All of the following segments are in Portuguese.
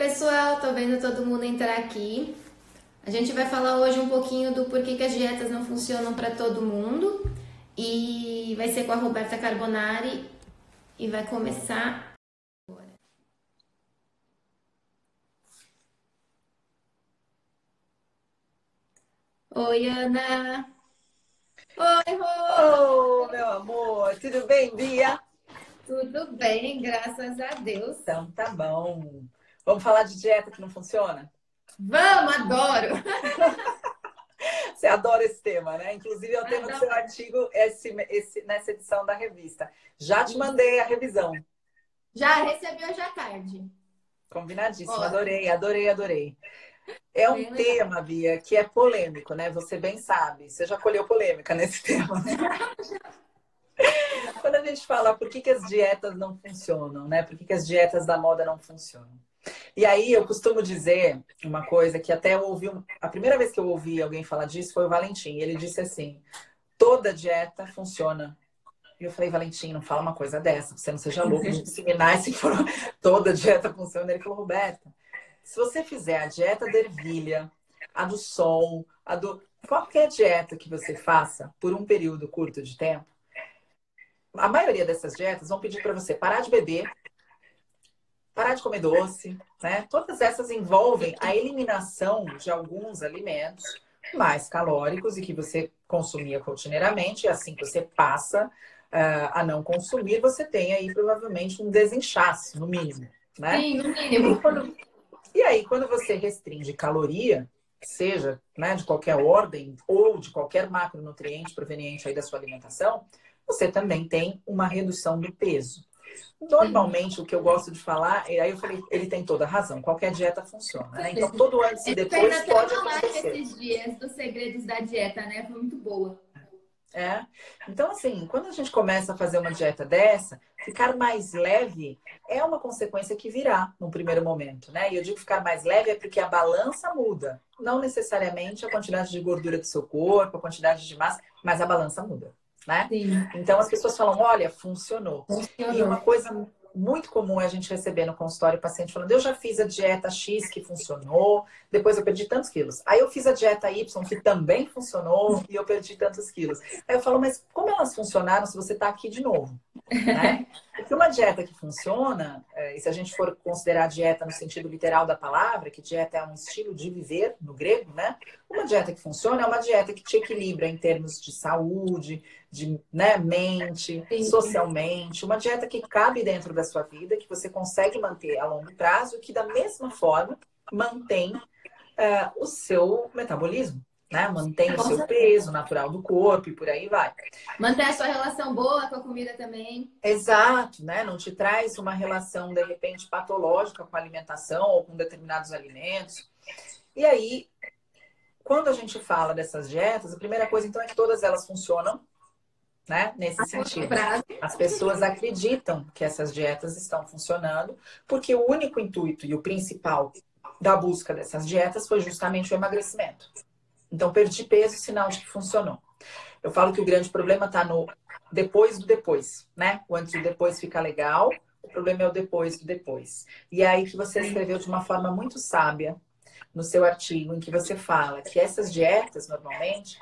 Oi, pessoal, tô vendo todo mundo entrar aqui. A gente vai falar hoje um pouquinho do porquê que as dietas não funcionam para todo mundo e vai ser com a Roberta Carbonari e vai começar agora. Oi, Ana. Oi, Rô. Oh, meu amor, tudo bem, Bia? Tudo bem, graças a Deus. Então tá bom. Vamos falar de dieta que não funciona? Vamos, adoro! Você adora esse tema, né? Inclusive, é o tema do seu artigo esse, esse, nessa edição da revista. Já te mandei a revisão. Já recebi hoje à tarde. Combinadíssimo, adorei, adorei, adorei. É um bem tema, legal. Bia, que é polêmico, né? Você bem sabe. Você já colheu polêmica nesse tema, né? Quando a gente fala por que, que as dietas não funcionam, né? Por que, que as dietas da moda não funcionam? E aí eu costumo dizer uma coisa que até eu ouvi. A primeira vez que eu ouvi alguém falar disso foi o Valentim. Ele disse assim: toda dieta funciona. E eu falei, Valentim, não fala uma coisa dessa, você não seja louco de disseminar esse toda dieta funciona. Ele falou, Roberta, se você fizer a dieta da ervilha, a do sol, a do. qualquer dieta que você faça por um período curto de tempo, a maioria dessas dietas vão pedir para você parar de beber, parar de comer doce, né? Todas essas envolvem a eliminação de alguns alimentos mais calóricos e que você consumia rotineiramente, e assim que você passa uh, a não consumir, você tem aí provavelmente um desinchaço, no mínimo, né? Sim, no mínimo. E, quando... e aí, quando você restringe caloria, seja né, de qualquer ordem ou de qualquer macronutriente proveniente aí da sua alimentação, você também tem uma redução do peso. Normalmente, o que eu gosto de falar, e aí eu falei, ele tem toda a razão, qualquer dieta funciona, né? Então, todo antes e depois pode acontecer. esses dias dos segredos da dieta, né? Foi muito boa. É. Então, assim, quando a gente começa a fazer uma dieta dessa, ficar mais leve é uma consequência que virá no primeiro momento, né? E eu digo ficar mais leve é porque a balança muda. Não necessariamente a quantidade de gordura do seu corpo, a quantidade de massa, mas a balança muda né? Sim. Então as pessoas falam, olha, funcionou. funcionou. E uma coisa muito comum é a gente receber no consultório o paciente falando, eu já fiz a dieta X que funcionou, depois eu perdi tantos quilos. Aí eu fiz a dieta Y que também funcionou e eu perdi tantos quilos. Aí eu falo, mas como elas funcionaram se você está aqui de novo? Né? Porque uma dieta que funciona, e se a gente for considerar dieta no sentido literal da palavra, que dieta é um estilo de viver no grego, né? Uma dieta que funciona é uma dieta que te equilibra em termos de saúde, de né, mente, socialmente, uma dieta que cabe dentro da sua vida, que você consegue manter a longo prazo, que da mesma forma mantém uh, o seu metabolismo né? Mantém o seu peso natural do corpo e por aí vai. Mantém a sua relação boa com a comida também. Exato, né? Não te traz uma relação, de repente, patológica com a alimentação ou com determinados alimentos. E aí, quando a gente fala dessas dietas, a primeira coisa, então, é que todas elas funcionam, né? Nesse a sentido. As pessoas acreditam que essas dietas estão funcionando, porque o único intuito e o principal da busca dessas dietas foi justamente o emagrecimento. Então, perdi peso, sinal de que funcionou. Eu falo que o grande problema está no depois do depois, né? O antes do depois fica legal, o problema é o depois do depois. E é aí que você escreveu de uma forma muito sábia no seu artigo, em que você fala que essas dietas, normalmente,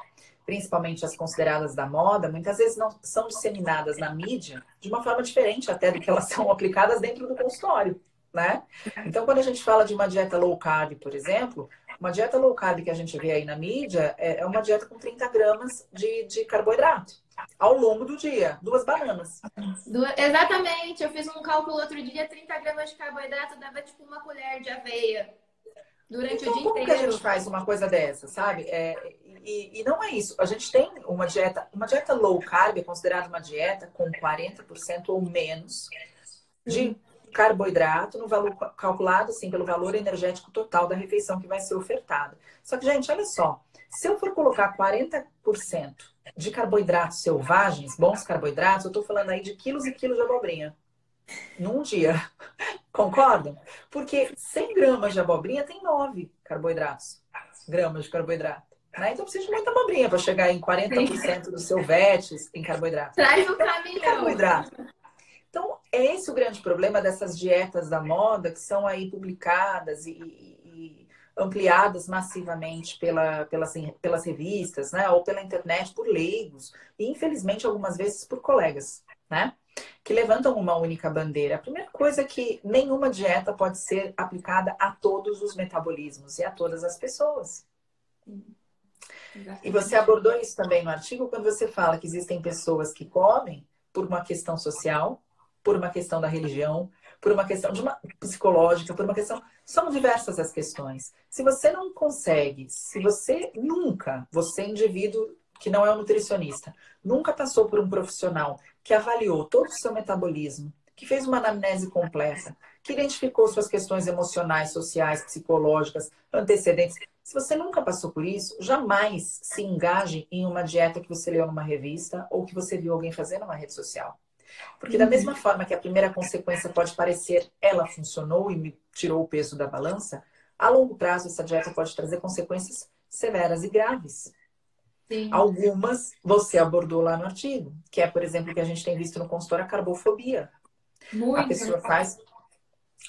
principalmente as consideradas da moda, muitas vezes não são disseminadas na mídia de uma forma diferente até do que elas são aplicadas dentro do consultório, né? Então, quando a gente fala de uma dieta low carb, por exemplo, uma dieta low carb que a gente vê aí na mídia é, é uma dieta com 30 gramas de, de carboidrato ao longo do dia. Duas bananas. Du exatamente. Eu fiz um cálculo outro dia, 30 gramas de carboidrato dava tipo uma colher de aveia. Durante então, o dia como inteiro. que a gente faz uma coisa dessa, sabe? É, e, e, não é isso. A gente tem uma dieta, uma dieta low carb é considerada uma dieta com 40% ou menos de carboidrato no valor calculado assim pelo valor energético total da refeição que vai ser ofertada. Só que, gente, olha só, se eu for colocar 40% de carboidratos selvagens, bons carboidratos, eu estou falando aí de quilos e quilos de abobrinha num dia. Concordam? Porque 100 gramas de abobrinha tem 9 carboidratos, gramas de carboidrato. Né? Então precisa de muita abobrinha para chegar em 40% do seu VET em carboidrato. Traz o caminhão. Carboidrato. Então, é esse o grande problema dessas dietas da moda que são aí publicadas e, e ampliadas massivamente pela, pelas, pelas revistas, né? Ou pela internet por leigos. E, infelizmente, algumas vezes por colegas, né? Que levantam uma única bandeira. A primeira coisa é que nenhuma dieta pode ser aplicada a todos os metabolismos e a todas as pessoas. E você abordou isso também no artigo quando você fala que existem pessoas que comem por uma questão social, por uma questão da religião, por uma questão de uma psicológica, por uma questão. São diversas as questões. Se você não consegue, se você nunca, você indivíduo que não é um nutricionista, nunca passou por um profissional que avaliou todo o seu metabolismo, que fez uma anamnese completa, que identificou suas questões emocionais, sociais, psicológicas, antecedentes. Se você nunca passou por isso, jamais se engaje em uma dieta que você leu numa revista ou que você viu alguém fazer numa rede social. Porque da mesma forma que a primeira consequência pode parecer ela funcionou e me tirou o peso da balança, a longo prazo essa dieta pode trazer consequências severas e graves. Sim. Algumas você abordou lá no artigo, que é, por exemplo, que a gente tem visto no consultório, a carbofobia. Muito. A pessoa faz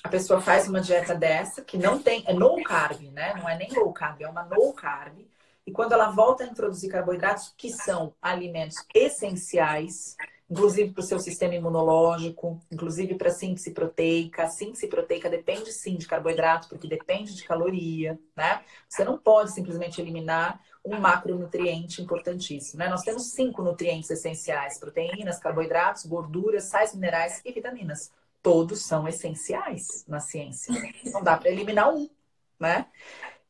a pessoa faz uma dieta dessa, que não tem, é low carb, né? Não é nem low carb, é uma low carb. E quando ela volta a introduzir carboidratos, que são alimentos essenciais, inclusive para o seu sistema imunológico, inclusive para a síntese proteica. A síntese proteica depende sim de carboidrato, porque depende de caloria, né? Você não pode simplesmente eliminar um macronutriente importantíssimo, né? Nós temos cinco nutrientes essenciais: proteínas, carboidratos, gorduras, sais minerais e vitaminas todos são essenciais na ciência. Não dá para eliminar um, né?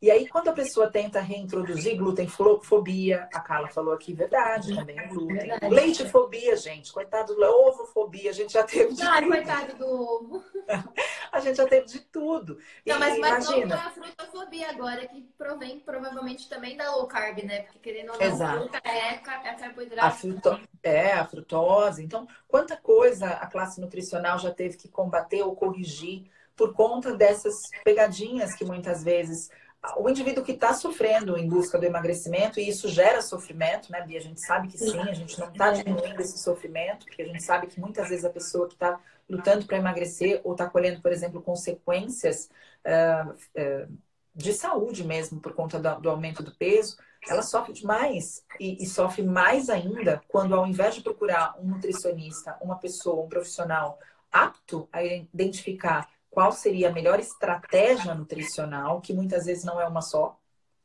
E aí, quando a pessoa tenta reintroduzir glutenfobia, a Carla falou aqui, verdade, também é glúten. Leitefobia, gente, coitado do ovofobia, a gente já teve de Não, tudo. coitado do ovo. a gente já teve de tudo. Não, e, mas, mas imagina... a frutofobia agora, que provém provavelmente também da low carb, né? Porque querendo ou não, Exato. fruta é, é carboidrato. A fruto... É, a frutose. Então, quanta coisa a classe nutricional já teve que combater ou corrigir por conta dessas pegadinhas que muitas vezes o indivíduo que está sofrendo em busca do emagrecimento, e isso gera sofrimento, né, Bia? A gente sabe que sim, a gente não está diminuindo esse sofrimento, porque a gente sabe que muitas vezes a pessoa que está lutando para emagrecer ou está colhendo, por exemplo, consequências uh, uh, de saúde mesmo por conta do, do, aumento do peso, ela sofre demais e, e sofre mais ainda quando, ao invés de procurar um nutricionista, uma pessoa, um profissional apto a identificar qual seria a melhor estratégia nutricional, que muitas vezes não é uma só.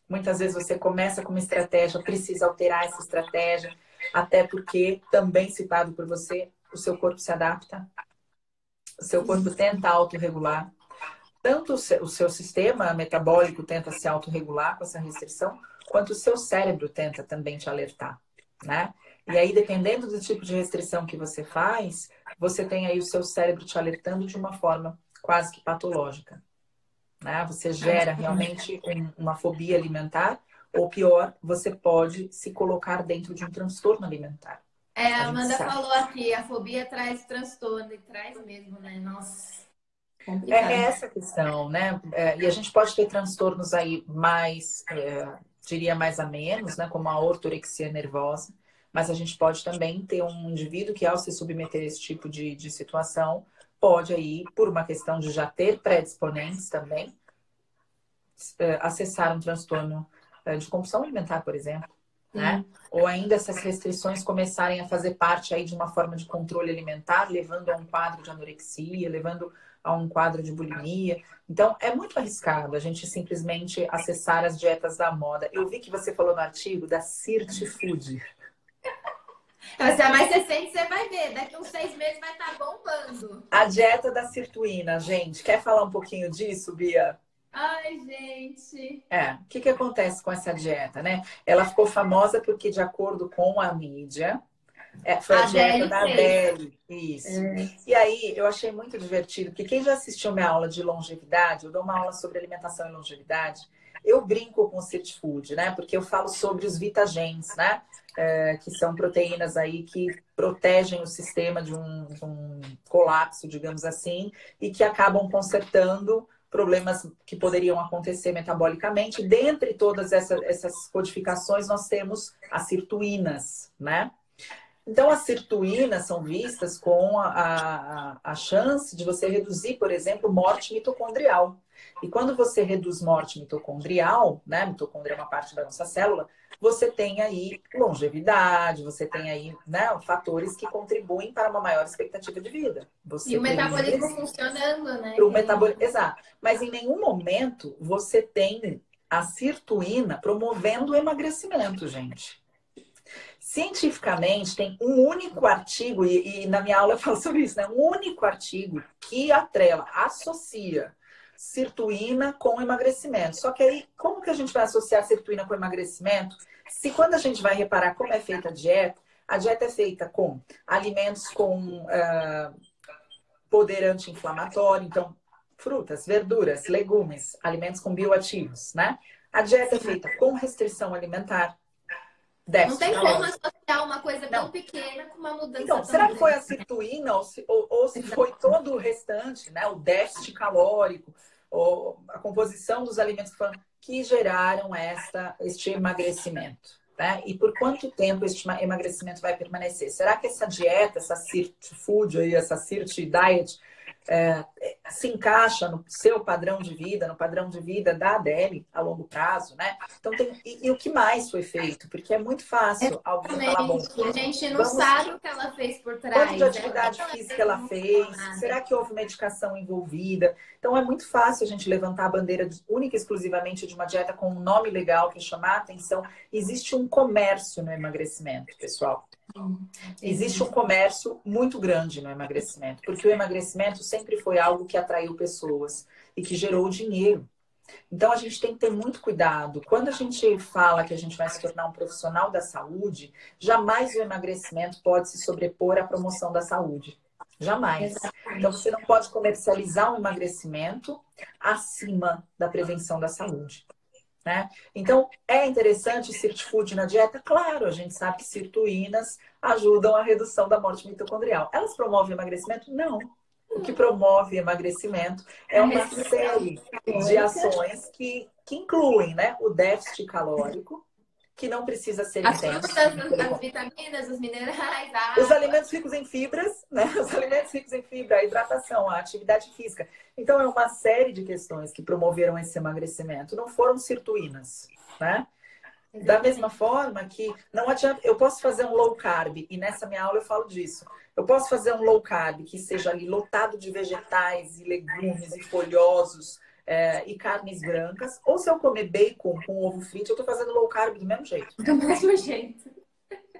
Muitas vezes você começa com uma estratégia, precisa alterar essa estratégia, até porque, também citado por você, o seu corpo se adapta, o seu corpo tenta autorregular. Tanto o seu sistema metabólico tenta se autorregular com essa restrição, quanto o seu cérebro tenta também te alertar, né? E aí, dependendo do tipo de restrição que você faz, você tem aí o seu cérebro te alertando de uma forma quase que patológica. Né? Você gera realmente um, uma fobia alimentar, ou pior, você pode se colocar dentro de um transtorno alimentar. É, a Amanda sabe. falou aqui, a fobia traz transtorno, e traz mesmo, né? Nossa. Complicado. É essa a questão, né? É, e a gente pode ter transtornos aí mais, é, diria mais a menos, né? Como a ortorexia nervosa, mas a gente pode também ter um indivíduo que, ao se submeter a esse tipo de, de situação, pode aí, por uma questão de já ter predisponentes também, é, acessar um transtorno é, de compulsão alimentar, por exemplo. Né? Ou ainda essas restrições começarem a fazer parte aí de uma forma de controle alimentar, levando a um quadro de anorexia, levando a um quadro de bulimia. Então, é muito arriscado a gente simplesmente acessar as dietas da moda. Eu vi que você falou no artigo da Cirti Food. Mas é mais recente, você vai ver. Daqui uns seis meses vai estar tá bombando. A dieta da sirtuína, gente. Quer falar um pouquinho disso, Bia? Ai, gente. É, o que, que acontece com essa dieta, né? Ela ficou famosa porque, de acordo com a mídia, é, foi a, a dieta da Adele. Isso. É. E aí, eu achei muito divertido, porque quem já assistiu minha aula de longevidade, eu dou uma aula sobre alimentação e longevidade, eu brinco com o City Food, né? Porque eu falo sobre os vitagens, né? é, que são proteínas aí que protegem o sistema de um, de um colapso, digamos assim, e que acabam consertando problemas que poderiam acontecer metabolicamente. Dentre todas essas, essas codificações, nós temos as sirtuínas, né? Então, as sirtuínas são vistas com a, a, a chance de você reduzir, por exemplo, morte mitocondrial. E quando você reduz morte mitocondrial, né? Mitocôndria é uma parte da nossa célula, você tem aí longevidade, você tem aí né, fatores que contribuem para uma maior expectativa de vida. Você e o metabolismo funcionando, né? O metabol... Exato. Mas em nenhum momento você tem a sirtuína promovendo o emagrecimento, gente. Cientificamente, tem um único artigo, e, e, na minha aula eu falo sobre isso, né? Um único artigo que atrela, associa sirtuína com emagrecimento. Só que aí, como que a gente vai associar sirtuína com emagrecimento? Se quando a gente vai reparar como é feita a dieta, a dieta é feita com alimentos com uh, poder anti-inflamatório, então frutas, verduras, legumes, alimentos com bioativos, né? A dieta é feita com restrição alimentar. Não tem como associar uma coisa tão pequena com uma mudança Então, será que foi a citruína ou se, ou, ou se foi todo o restante, né? O déficit calórico, ou a composição dos alimentos que, foram, que geraram esta, este emagrecimento? Né? E por quanto tempo este emagrecimento vai permanecer? Será que essa dieta, essa Sirt Food, aí, essa Sirt Diet, é, se encaixa no seu padrão de vida, no padrão de vida da Adele a longo prazo, né? Então tem e, e o que mais foi feito? Porque é muito fácil alguém falar bom. A gente não vamos... sabe o que ela fez por trás. Quanto de né? atividade ela física ela fez? Será que houve medicação envolvida? Então é muito fácil a gente levantar a bandeira única e exclusivamente de uma dieta com um nome legal que chamar a atenção. Existe um comércio no emagrecimento, pessoal. Existe um comércio muito grande no emagrecimento, porque o emagrecimento sempre foi algo que atraiu pessoas e que gerou dinheiro. Então a gente tem que ter muito cuidado. Quando a gente fala que a gente vai se tornar um profissional da saúde, jamais o emagrecimento pode se sobrepor à promoção da saúde. Jamais. Então você não pode comercializar um emagrecimento acima da prevenção da saúde. Né? Então, é interessante o food na dieta? Claro, a gente sabe que sirtuínas ajudam a redução da morte mitocondrial. Elas promovem emagrecimento? Não. O que promove emagrecimento é uma série de ações que, que incluem né, o déficit calórico, que não precisa ser as intenso. Frutas, as vitaminas, os minerais, Os alimentos ricos em fibras, né? Os alimentos ricos em fibra, a hidratação, a atividade física. Então, é uma série de questões que promoveram esse emagrecimento. Não foram sirtuínas, né? Da mesma forma que não adianta, eu posso fazer um low carb, e nessa minha aula eu falo disso. Eu posso fazer um low carb que seja ali lotado de vegetais e legumes e folhosos, é, e carnes brancas. Ou se eu comer bacon com ovo frito, eu tô fazendo low carb do mesmo jeito. Do mesmo jeito.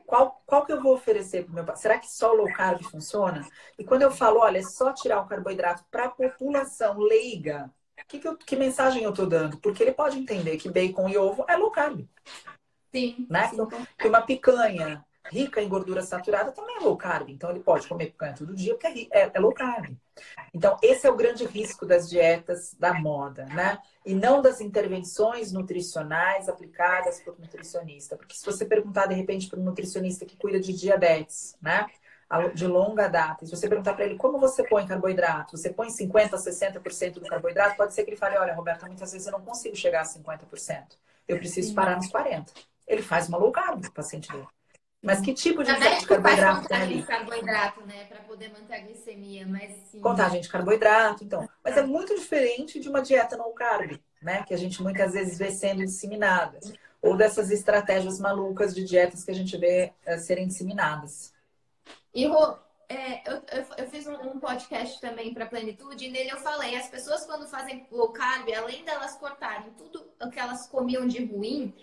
Qual, qual que eu vou oferecer para meu pai? Será que só low carb funciona? E quando eu falo, olha, é só tirar o carboidrato para a população leiga, que, que, eu, que, mensagem eu tô dando? Porque ele pode entender que bacon e ovo é low carb. Sim. Né? sim. Então, que uma picanha rica em gordura saturada também é low carb. Então, ele pode comer picanha todo dia porque é, é, é, low carb. Então, esse é o grande risco das dietas da moda, né? E não das intervenções nutricionais aplicadas por nutricionista. Porque se você perguntar, de repente, para um nutricionista que cuida de diabetes, né? De longa data, e se você perguntar para ele como você põe carboidrato, você põe 50%, 60% do carboidrato, pode ser que ele fale: olha, Roberta, muitas vezes eu não consigo chegar a 50%. Eu preciso parar nos 40%. Ele faz uma low carb, o paciente dele. Mas que tipo de, de carboidrato tem ali? carboidrato, né? Para poder manter a glicemia, mas sim. Contagem de carboidrato, então. Mas é muito diferente de uma dieta no carb, né? Que a gente muitas vezes vê sendo disseminada. Ou dessas estratégias malucas de dietas que a gente vê uh, serem disseminadas. E, Rô, é, eu, eu, eu, fiz um, um podcast também para Plenitude e nele eu falei: as pessoas quando fazem low carb, além delas cortarem tudo o que elas comiam de ruim,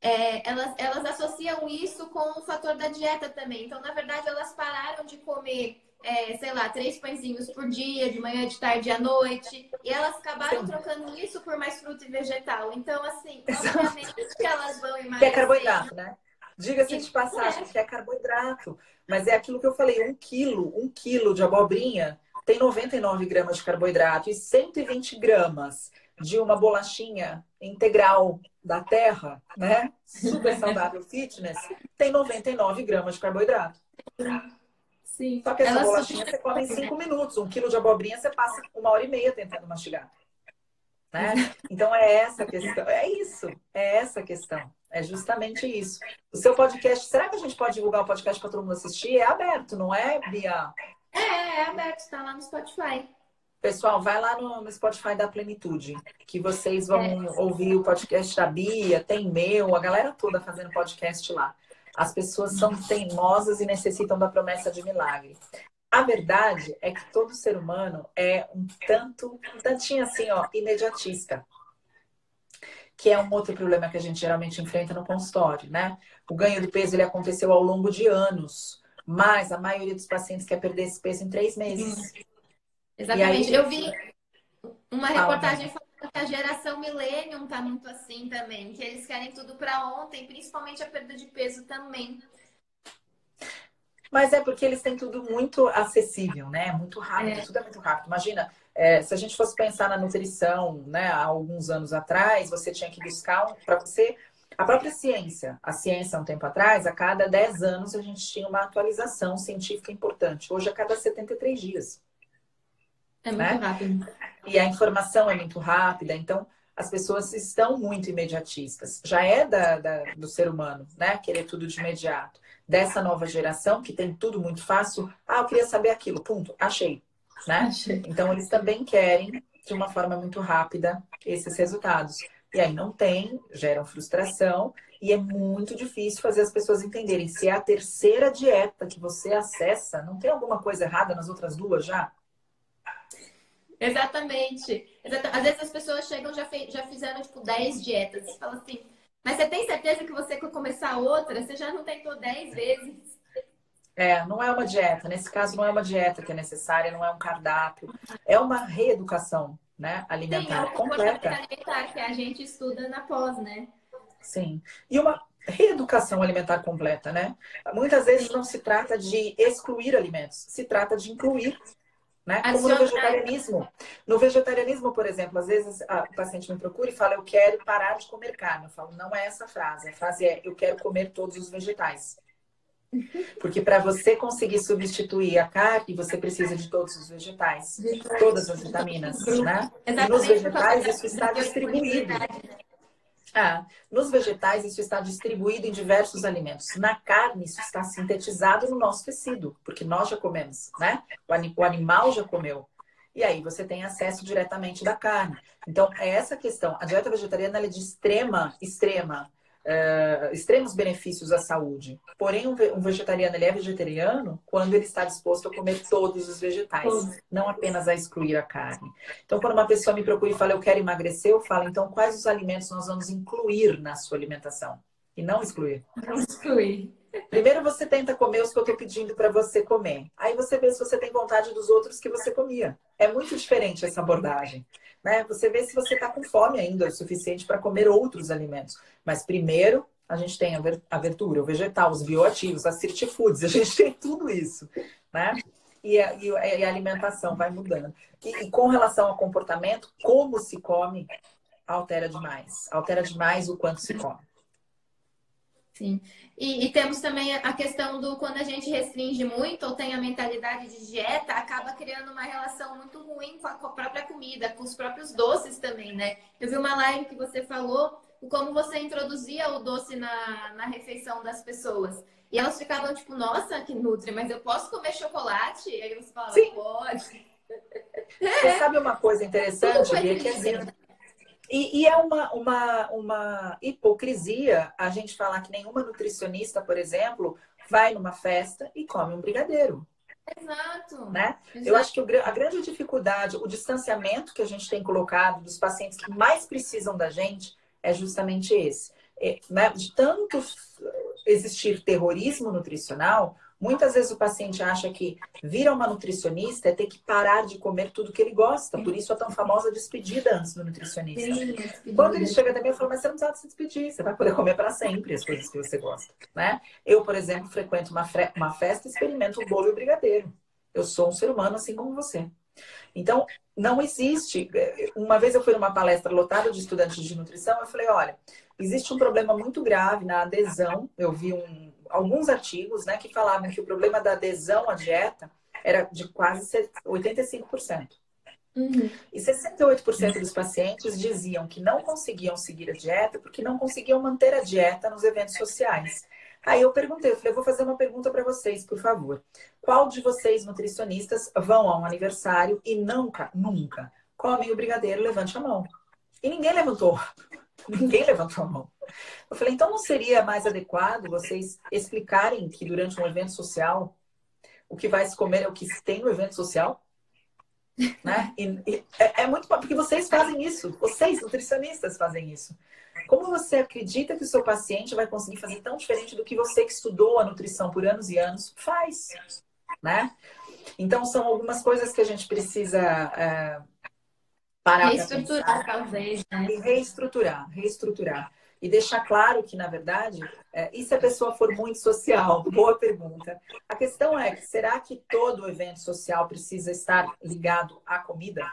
é, elas, elas associam isso com o fator da dieta também. Então, na verdade, elas pararam de comer, é, sei lá, três pãezinhos por dia, de manhã, de tarde e à noite. E elas acabaram Sim. trocando isso por mais fruta e vegetal. Então, assim, obviamente que elas vão emagrecer. Que é carboidrato, né? Diga-se de passagem, é. que é carboidrato. Mas é aquilo que eu falei, um quilo, um quilo de abobrinha tem 99 gramas de carboidrato e 120 gramas de uma bolachinha integral da terra, né? Super saudável fitness, tem 99 gramas de carboidrato. Sim. Só que essa Ela bolachinha você come em 5 minutos. Um quilo de abobrinha você passa uma hora e meia tentando mastigar. Né? Então é essa a questão. É isso. É essa a questão. É justamente isso. O seu podcast, será que a gente pode divulgar o podcast para todo mundo assistir? É aberto, não é, Bia? É, é aberto, está lá no Spotify. Pessoal, vai lá no, Spotify da Plenitude, que vocês vão é. ouvir o podcast da Bia, tem meu, a galera toda fazendo podcast lá. As pessoas são teimosas e necessitam da promessa de milagre. A verdade é que todo ser humano é um tanto, um tantinho assim, ó, imediatista. Que é um outro problema que a gente geralmente enfrenta no consultório, né? O ganho de peso ele aconteceu ao longo de anos, mas a maioria dos pacientes quer perder esse peso em três meses. Exatamente. Aí, Eu vi uma reportagem falando que a geração millennium tá muito assim também, que eles querem tudo para ontem, principalmente a perda de peso também. Mas é porque eles têm tudo muito acessível, né? Muito rápido, é. tudo é muito rápido. Imagina, é, se a gente fosse pensar na nutrição, né, há alguns anos atrás, você tinha que buscar um, para você a própria ciência. A ciência, há um tempo atrás, a cada 10 anos a gente tinha uma atualização científica importante. Hoje, a cada 73 dias. É muito né? rápido. E a informação é muito rápida, então as pessoas estão muito imediatistas. Já é da, da, do ser humano, né? Querer tudo de imediato. Dessa nova geração, que tem tudo muito fácil. Ah, eu queria saber aquilo. Ponto. Achei. Né? Achei. Então, eles também querem, de uma forma muito rápida, esses resultados. E aí não tem, geram frustração. E é muito difícil fazer as pessoas entenderem. Se é a terceira dieta que você acessa, não tem alguma coisa errada nas outras duas já? Exatamente. Às vezes as pessoas chegam já já fizeram tipo 10 dietas e falam assim, mas você tem certeza que você quer começar outra? Você já não tentou 10 vezes? É, não é uma dieta. Nesse caso, não é uma dieta que é necessária, não é um cardápio. É uma reeducação né, alimentar Sim, é completa. alimentar que a gente estuda na pós, né? Sim. E uma reeducação alimentar completa, né? Muitas vezes não se trata de excluir alimentos, se trata de incluir né? Como no vegetarianismo. No vegetarianismo, por exemplo, às vezes a, o paciente me procura e fala, eu quero parar de comer carne. Eu falo, não é essa frase. A frase é, eu quero comer todos os vegetais. Porque para você conseguir substituir a carne, você precisa de todos os vegetais, todas as vitaminas, né? E nos vegetais isso está distribuído. Ah, nos vegetais, isso está distribuído em diversos alimentos. Na carne, isso está sintetizado no nosso tecido, porque nós já comemos, né? O, animal já comeu. E aí você tem acesso diretamente da carne. Então, é essa questão. A dieta vegetariana é de extrema, extrema uh, extremos benefícios à saúde. Porém, um, vegetariano ele é vegetariano quando ele está disposto a comer todos os vegetais, não apenas a excluir a carne. Então, quando uma pessoa me procura e fala eu quero emagrecer, eu falo então quais os alimentos nós vamos incluir na sua alimentação e não excluir. Não excluir. Primeiro você tenta comer os que eu estou pedindo para você comer. Aí você vê se você tem vontade dos outros que você comia. É muito diferente essa abordagem. Né? Você vê se você está com fome ainda o suficiente para comer outros alimentos. Mas primeiro a gente tem a verdura, o vegetal, os bioativos, as city foods, a gente tem tudo isso. Né? E a, e a alimentação vai mudando. E, e com relação ao comportamento, como se come altera demais. Altera demais o quanto se come. Sim. E, e, temos também a questão do quando a gente restringe muito ou tem a mentalidade de dieta, acaba criando uma relação muito ruim com a, com a própria comida, com os próprios doces também, né? Eu vi uma live que você falou como você introduzia o doce na, na refeição das pessoas. E elas ficavam tipo, nossa, que nutre, mas eu posso comer chocolate? E aí você falava, Sim. pode. Você sabe uma coisa interessante, Bia, que assim, e, e, é uma, uma, uma hipocrisia a gente falar que nenhuma nutricionista, por exemplo, vai numa festa e come um brigadeiro. Exato. Né? Exato. Eu acho que a grande dificuldade, o distanciamento que a gente tem colocado dos pacientes que mais precisam da gente é justamente esse. É, né? De tanto existir terrorismo nutricional, Muitas vezes o paciente acha que vir a uma nutricionista é ter que parar de comer tudo que ele gosta. Por isso a tão famosa despedida antes do nutricionista. Quando ele chega até mim, eu falo, mas você não precisa se despedir, você vai poder comer para sempre as coisas que você gosta. Né? Eu, por exemplo, frequento uma, uma festa e experimento o bolo e o brigadeiro. Eu sou um ser humano assim como você. Então, não existe. Uma vez eu fui numa palestra lotada de estudantes de nutrição, eu falei: olha, existe um problema muito grave na adesão. Eu vi um, alguns artigos né, que falavam que o problema da adesão à dieta era de quase 85%. Uhum. E 68% dos pacientes diziam que não conseguiam seguir a dieta porque não conseguiam manter a dieta nos eventos sociais. Aí eu perguntei, eu falei, eu vou fazer uma pergunta para vocês, por favor. Qual de vocês, nutricionistas, vão a um aniversário e nunca, nunca comem o brigadeiro? Levante a mão. E ninguém levantou. Ninguém levantou a mão. Eu falei, então não seria mais adequado vocês explicarem que durante um evento social o que vai se comer é o que se tem no evento social? Né? E, e é, é, muito porque vocês fazem isso, vocês nutricionistas fazem isso. Como você acredita que o seu paciente vai conseguir fazer tão diferente do que você que estudou a nutrição por anos e anos faz, né? Então são algumas coisas que a gente precisa é, parar reestruturar talvez, né? E reestruturar, reestruturar e deixar claro que, na verdade, é, e se a pessoa for muito social? Boa pergunta. A questão é, será que todo evento social precisa estar ligado à comida,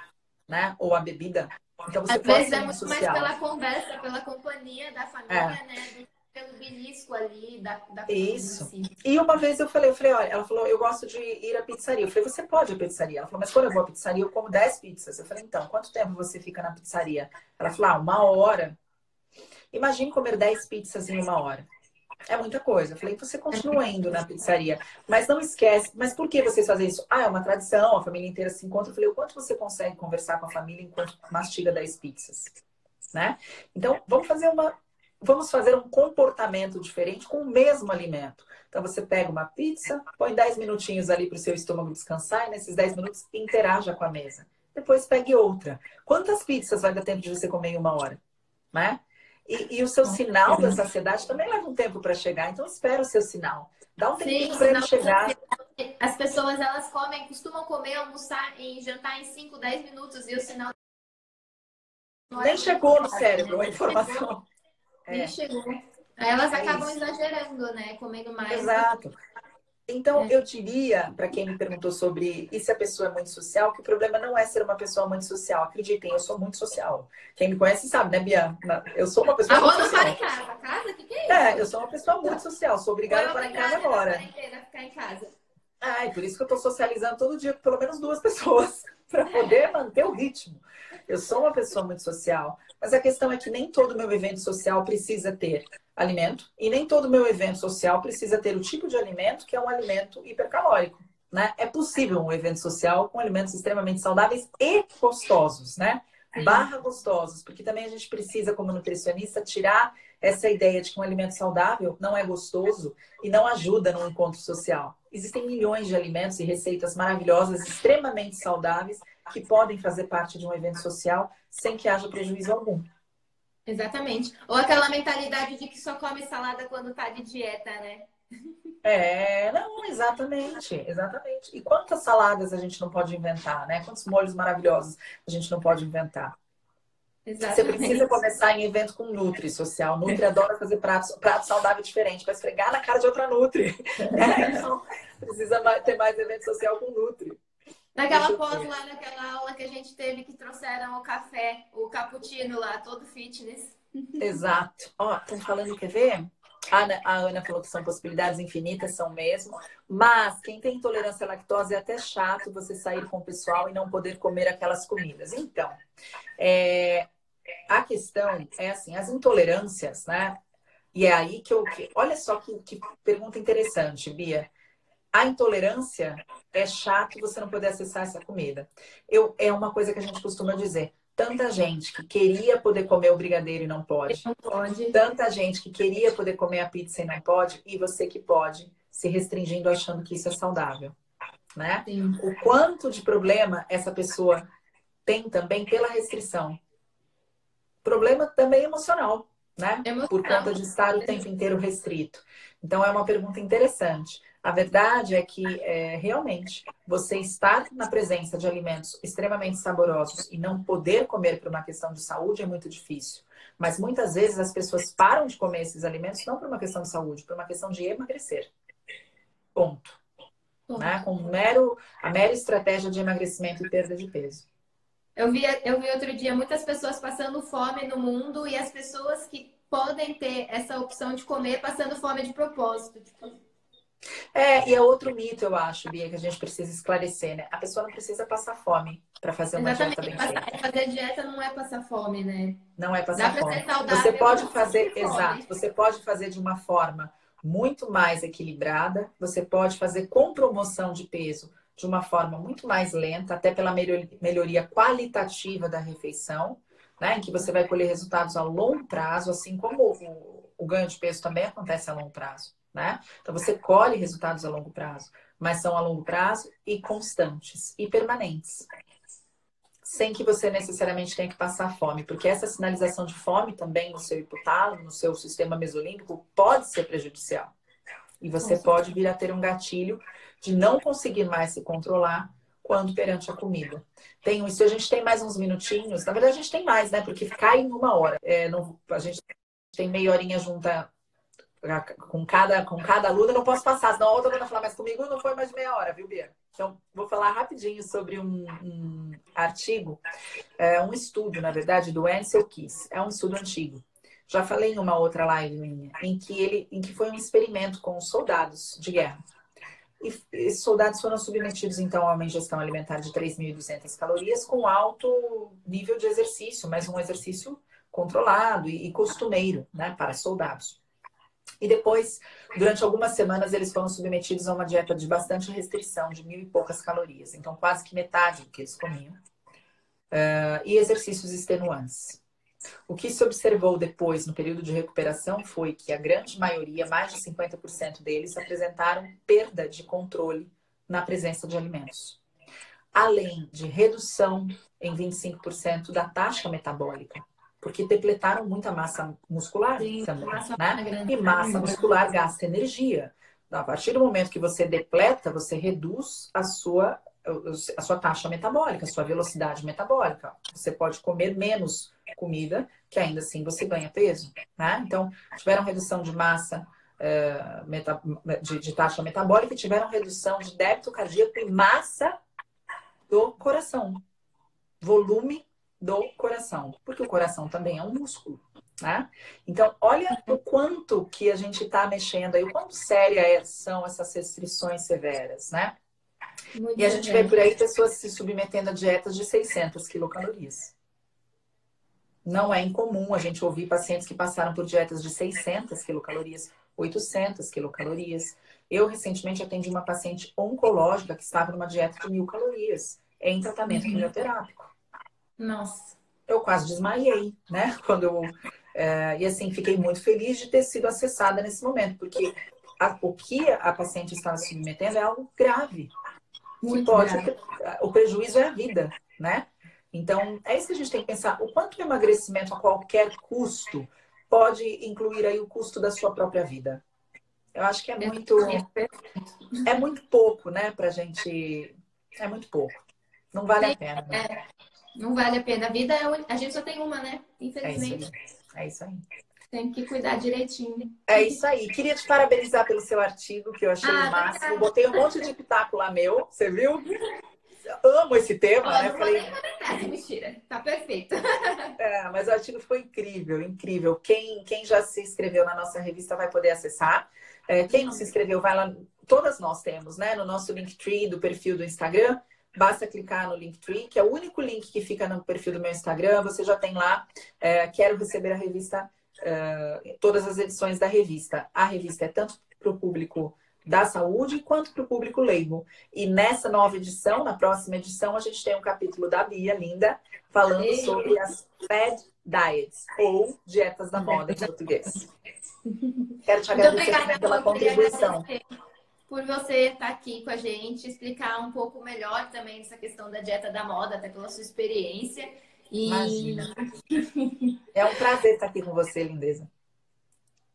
né? Ou à bebida? Então, você Às vezes é muito social. mais pela conversa, pela companhia da família, é. né? Pelo belisco ali da, da Isso. Assim. E uma vez eu falei, eu falei, olha, ela falou, eu gosto de ir à pizzaria. Eu falei, você pode ir à pizzaria? Ela falou, mas quando eu vou à pizzaria, eu como 10 pizzas. Eu falei, então, quanto tempo você fica na pizzaria? Ela falou, ah, uma hora. Imagine comer 10 pizzas em uma hora. É muita coisa. Eu falei, você continua indo na pizzaria, mas não esquece. Mas por que vocês fazem isso? Ah, é uma tradição, a família inteira se encontra. Eu falei, o quanto você consegue conversar com a família enquanto mastiga 10 pizzas? Né? Então, vamos fazer uma. Vamos fazer um comportamento diferente com o mesmo alimento. Então, você pega uma pizza, põe 10 minutinhos ali para o seu estômago descansar, e nesses 10 minutos interaja com a mesa. Depois pegue outra. Quantas pizzas vai dar tempo de você comer em uma hora? Né? E, e, o seu sinal da saciedade também leva um tempo para chegar, então espera o seu sinal. Dá um tempo para ele chegar. As pessoas elas comem, costumam comer, almoçar e jantar em 5, 10 minutos e o sinal. Nem é chegou no cérebro a informação. Nem é. chegou. Aí elas é acabam isso. exagerando, né? Comendo mais. Exato. Então, é. eu diria, para quem me perguntou sobre e se a pessoa é muito social, que o problema não é ser uma pessoa muito social. Acreditem, eu sou muito social. Quem me conhece sabe, né, Bia? Eu sou uma pessoa. A muito social. para em casa. Casa? O que, que é isso? É, eu sou uma pessoa muito social. Sou obrigada a ficar em casa agora. Ficar em casa. Ai, por isso que eu estou socializando todo dia com pelo menos duas pessoas, para poder manter o ritmo. Eu sou uma pessoa muito social, mas a questão é que nem todo meu evento social precisa ter alimento e nem todo meu evento social precisa ter o tipo de alimento que é um alimento hipercalórico. Né? É possível um evento social com alimentos extremamente saudáveis e gostosos, né? Barra gostosos, porque também a gente precisa, como nutricionista, tirar essa ideia de que um alimento saudável não é gostoso e não ajuda no encontro social. Existem milhões de alimentos e receitas maravilhosas, extremamente saudáveis, que podem fazer parte de um evento social sem que haja prejuízo algum. Exatamente. Ou aquela mentalidade de que só come salada quando tá de dieta, né? É, não, exatamente, exatamente. E quantas saladas a gente não pode inventar, né? Quantos molhos maravilhosos a gente não pode inventar. Exatamente. Você precisa começar em evento com Nutri social. Nutri adora fazer pratos, prato saudável diferente, para esfregar na cara de outra Nutri. É, então, precisa ter mais evento social com Nutri. Naquela pós lá, naquela aula que a gente teve que trouxeram o café, o cappuccino lá, todo fitness. Exato. Ó, estão falando, quer ver? A Ana, a Ana falou que são possibilidades infinitas, são mesmo. Mas quem tem intolerância à lactose é até chato você sair com o pessoal e não poder comer aquelas comidas. Então, é, a questão é assim, as intolerâncias, né? E é aí que eu. Que, olha só que, que pergunta interessante, Bia a intolerância é chato você não poder acessar essa comida. Eu, é uma coisa que a gente costuma dizer. Tanta gente que queria poder comer o brigadeiro e não pode. Não pode. Tanta gente que queria poder comer a pizza e não pode. E você que pode, se restringindo achando que isso é saudável. Né? O quanto de problema essa pessoa tem também pela restrição. Problema também emocional, né? Emocional. Por conta de estar o tempo inteiro restrito. Então é uma pergunta interessante. A verdade é que, é, realmente, você estar na presença de alimentos extremamente saborosos e não poder comer por uma questão de saúde é muito difícil. Mas muitas vezes as pessoas param de comer esses alimentos não por uma questão de saúde, por uma questão de emagrecer. Ponto. Né? Com mero, a mera estratégia de emagrecimento e perda de peso. Eu vi, eu vi outro dia muitas pessoas passando fome no mundo e as pessoas que podem ter essa opção de comer passando fome de propósito. Tipo, É, e é outro mito, eu acho, Bia, que a gente precisa esclarecer, né? A pessoa não precisa passar fome para fazer uma Exatamente. dieta bem feita. Fazer dieta não é passar fome, né? Não é passar Dá fome. Ser saudável, você pode fazer, fome. exato, você pode fazer de uma forma muito mais equilibrada, você pode fazer com promoção de peso de uma forma muito mais lenta, até pela melhoria qualitativa da refeição, né? Em que você vai colher resultados a longo prazo, assim como o, o ganho de peso também acontece a longo prazo né? Então você colhe resultados a longo prazo, mas são a longo prazo e constantes e permanentes. Sem que você necessariamente tenha que passar fome, porque essa sinalização de fome também no seu hipotálamo, no seu sistema mesolímbico, pode ser prejudicial. E você pode vir a ter um gatilho de não conseguir mais se controlar quando perante a comida. Tem isso, a gente tem mais uns minutinhos. Na verdade, a gente tem mais, né? Porque cai em uma hora. É, não, a gente tem meia horinha junta com cada, com cada aluna, não posso passar, senão a outra aluna falar, mas comigo não foi mais de meia hora, viu, Bia? Então, vou falar rapidinho sobre um, um artigo, é, um estudo, na verdade, do Ansel Keys. É um estudo antigo. Já falei em uma outra live minha, em que ele, em que foi um experimento com soldados de guerra. E esses soldados foram submetidos, então, a uma ingestão alimentar de 3.200 calorias com alto nível de exercício, mas um exercício controlado e, e costumeiro, né, para soldados. E depois, durante algumas semanas, eles foram submetidos a uma dieta de bastante restrição, de mil e poucas calorias. Então, quase que metade do que eles comiam. Uh, e exercícios extenuantes. O que se observou depois, no período de recuperação, foi que a grande maioria, mais de 50% deles, apresentaram perda de controle na presença de alimentos. Além de redução em 25% da taxa metabólica porque depletaram muita massa muscular Sim, também, massa né? E massa muscular gasta energia. A partir do momento que você depleta, você reduz a sua, a sua taxa metabólica, a sua velocidade metabólica. Você pode comer menos comida, que ainda assim você ganha peso, né? Então, tiveram redução de massa, eh, de, de taxa metabólica e tiveram redução de débito cardíaco e massa do coração. Volume do coração, porque o coração também é um músculo, né? Então, olha o quanto que a gente está mexendo aí, o quanto séria é, são essas restrições severas, né? Muito e a gente vê por aí pessoas se submetendo a dietas de 600 quilocalorias. Não é incomum a gente ouvir pacientes que passaram por dietas de 600 quilocalorias, 800 quilocalorias. Eu recentemente atendi uma paciente oncológica que estava numa dieta de mil calorias em tratamento uhum. quimioterápico. Nossa. Eu quase desmaiei, né? Quando eu. É, e assim, fiquei muito feliz de ter sido acessada nesse momento, porque a, o que a paciente estava submetendo é algo grave. Muito pode, grave. O prejuízo é a vida, né? Então, é isso que a gente tem que pensar. O quanto o emagrecimento a qualquer custo pode incluir aí o custo da sua própria vida? Eu acho que é muito. É muito pouco, né, pra gente. É muito pouco. Não vale a pena. Né? É. Não vale a pena. A vida é un... a gente só tem uma, né? Infelizmente. É isso aí. É isso aí. Tem que cuidar direitinho. É isso aí. Queria te parabenizar pelo seu artigo, que eu achei ah, o máximo. Botei um monte de pitaco lá meu, você viu? Amo esse tema, oh, né? Não Falei... nem mentira. Tá perfeito. É, mas o artigo ficou incrível, incrível. Quem, quem já se inscreveu na nossa revista vai poder acessar. É, quem não se inscreveu, vai lá. Todas nós temos, né? No nosso Linktree do perfil do Instagram. Basta clicar no Linktree, que é o único link que fica no perfil do meu Instagram. Você já tem lá. É, quero receber a revista, todas as edições da revista. A revista é tanto para o público da saúde quanto para o público leigo. E nessa nova edição, na próxima edição, a gente tem um capítulo da Bia, linda, falando sobre as Fed Diets, ou dietas da moda em português. Quero te agradecer pela contribuição por você estar aqui com a gente, explicar um pouco melhor também essa questão da dieta da moda, até pela sua experiência. E... Imagina. é um prazer estar aqui com você, lindeza.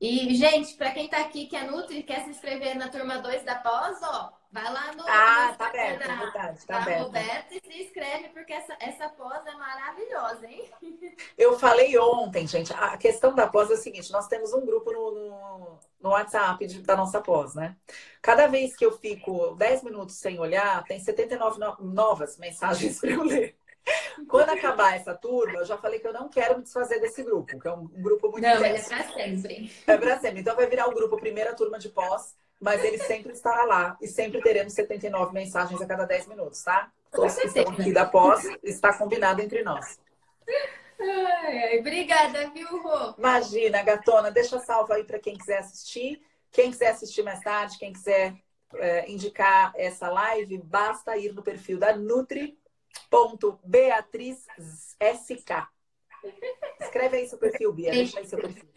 E, gente, para quem está aqui que é Nutri e quer se inscrever na turma 2 da pós, ó, vai lá no. Ah, tá aberto, é verdade, tá aberto. Roberto e se inscreve, porque essa, essa pós é maravilhosa, hein? Eu falei ontem, gente, a questão da pós é o seguinte: nós temos um grupo no, no, no WhatsApp de, da nossa pós, né? Cada vez que eu fico 10 minutos sem olhar, tem 79 no, novas mensagens para eu ler. Quando acabar essa turma, eu já falei que eu não quero me desfazer desse grupo, que é um, grupo muito Não, ele é para sempre. É para sempre. Então vai virar o grupo primeira turma de pós, mas ele sempre estará lá e sempre teremos 79 mensagens a cada 10 minutos, tá? Todos que estão aqui da pós, está combinado entre nós. Ai, ai, obrigada, viu, Rô? Imagina, gatona, deixa salvo aí para quem quiser assistir. Quem quiser assistir mais tarde, quem quiser é, indicar essa live, basta ir no perfil da Nutri.beatrizsk. Escreve aí seu perfil, Bia, deixa aí seu perfil.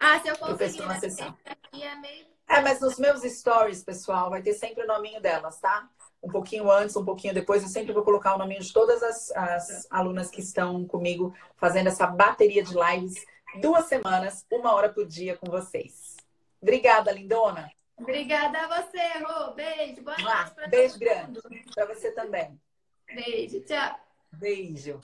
Ah, se eu conseguir acessar aqui é meio... É, mas nos meus stories, pessoal, vai ter sempre o nominho delas, tá? Um pouquinho antes, um pouquinho depois, eu sempre vou colocar o nominho de todas as, as alunas que estão comigo fazendo essa bateria de lives duas semanas, uma hora por dia com vocês. Obrigada, lindona. Obrigada a você, Rô. Beijo. Boa noite. Beijo grande. Para você também. Beijo. Tchau. Beijo.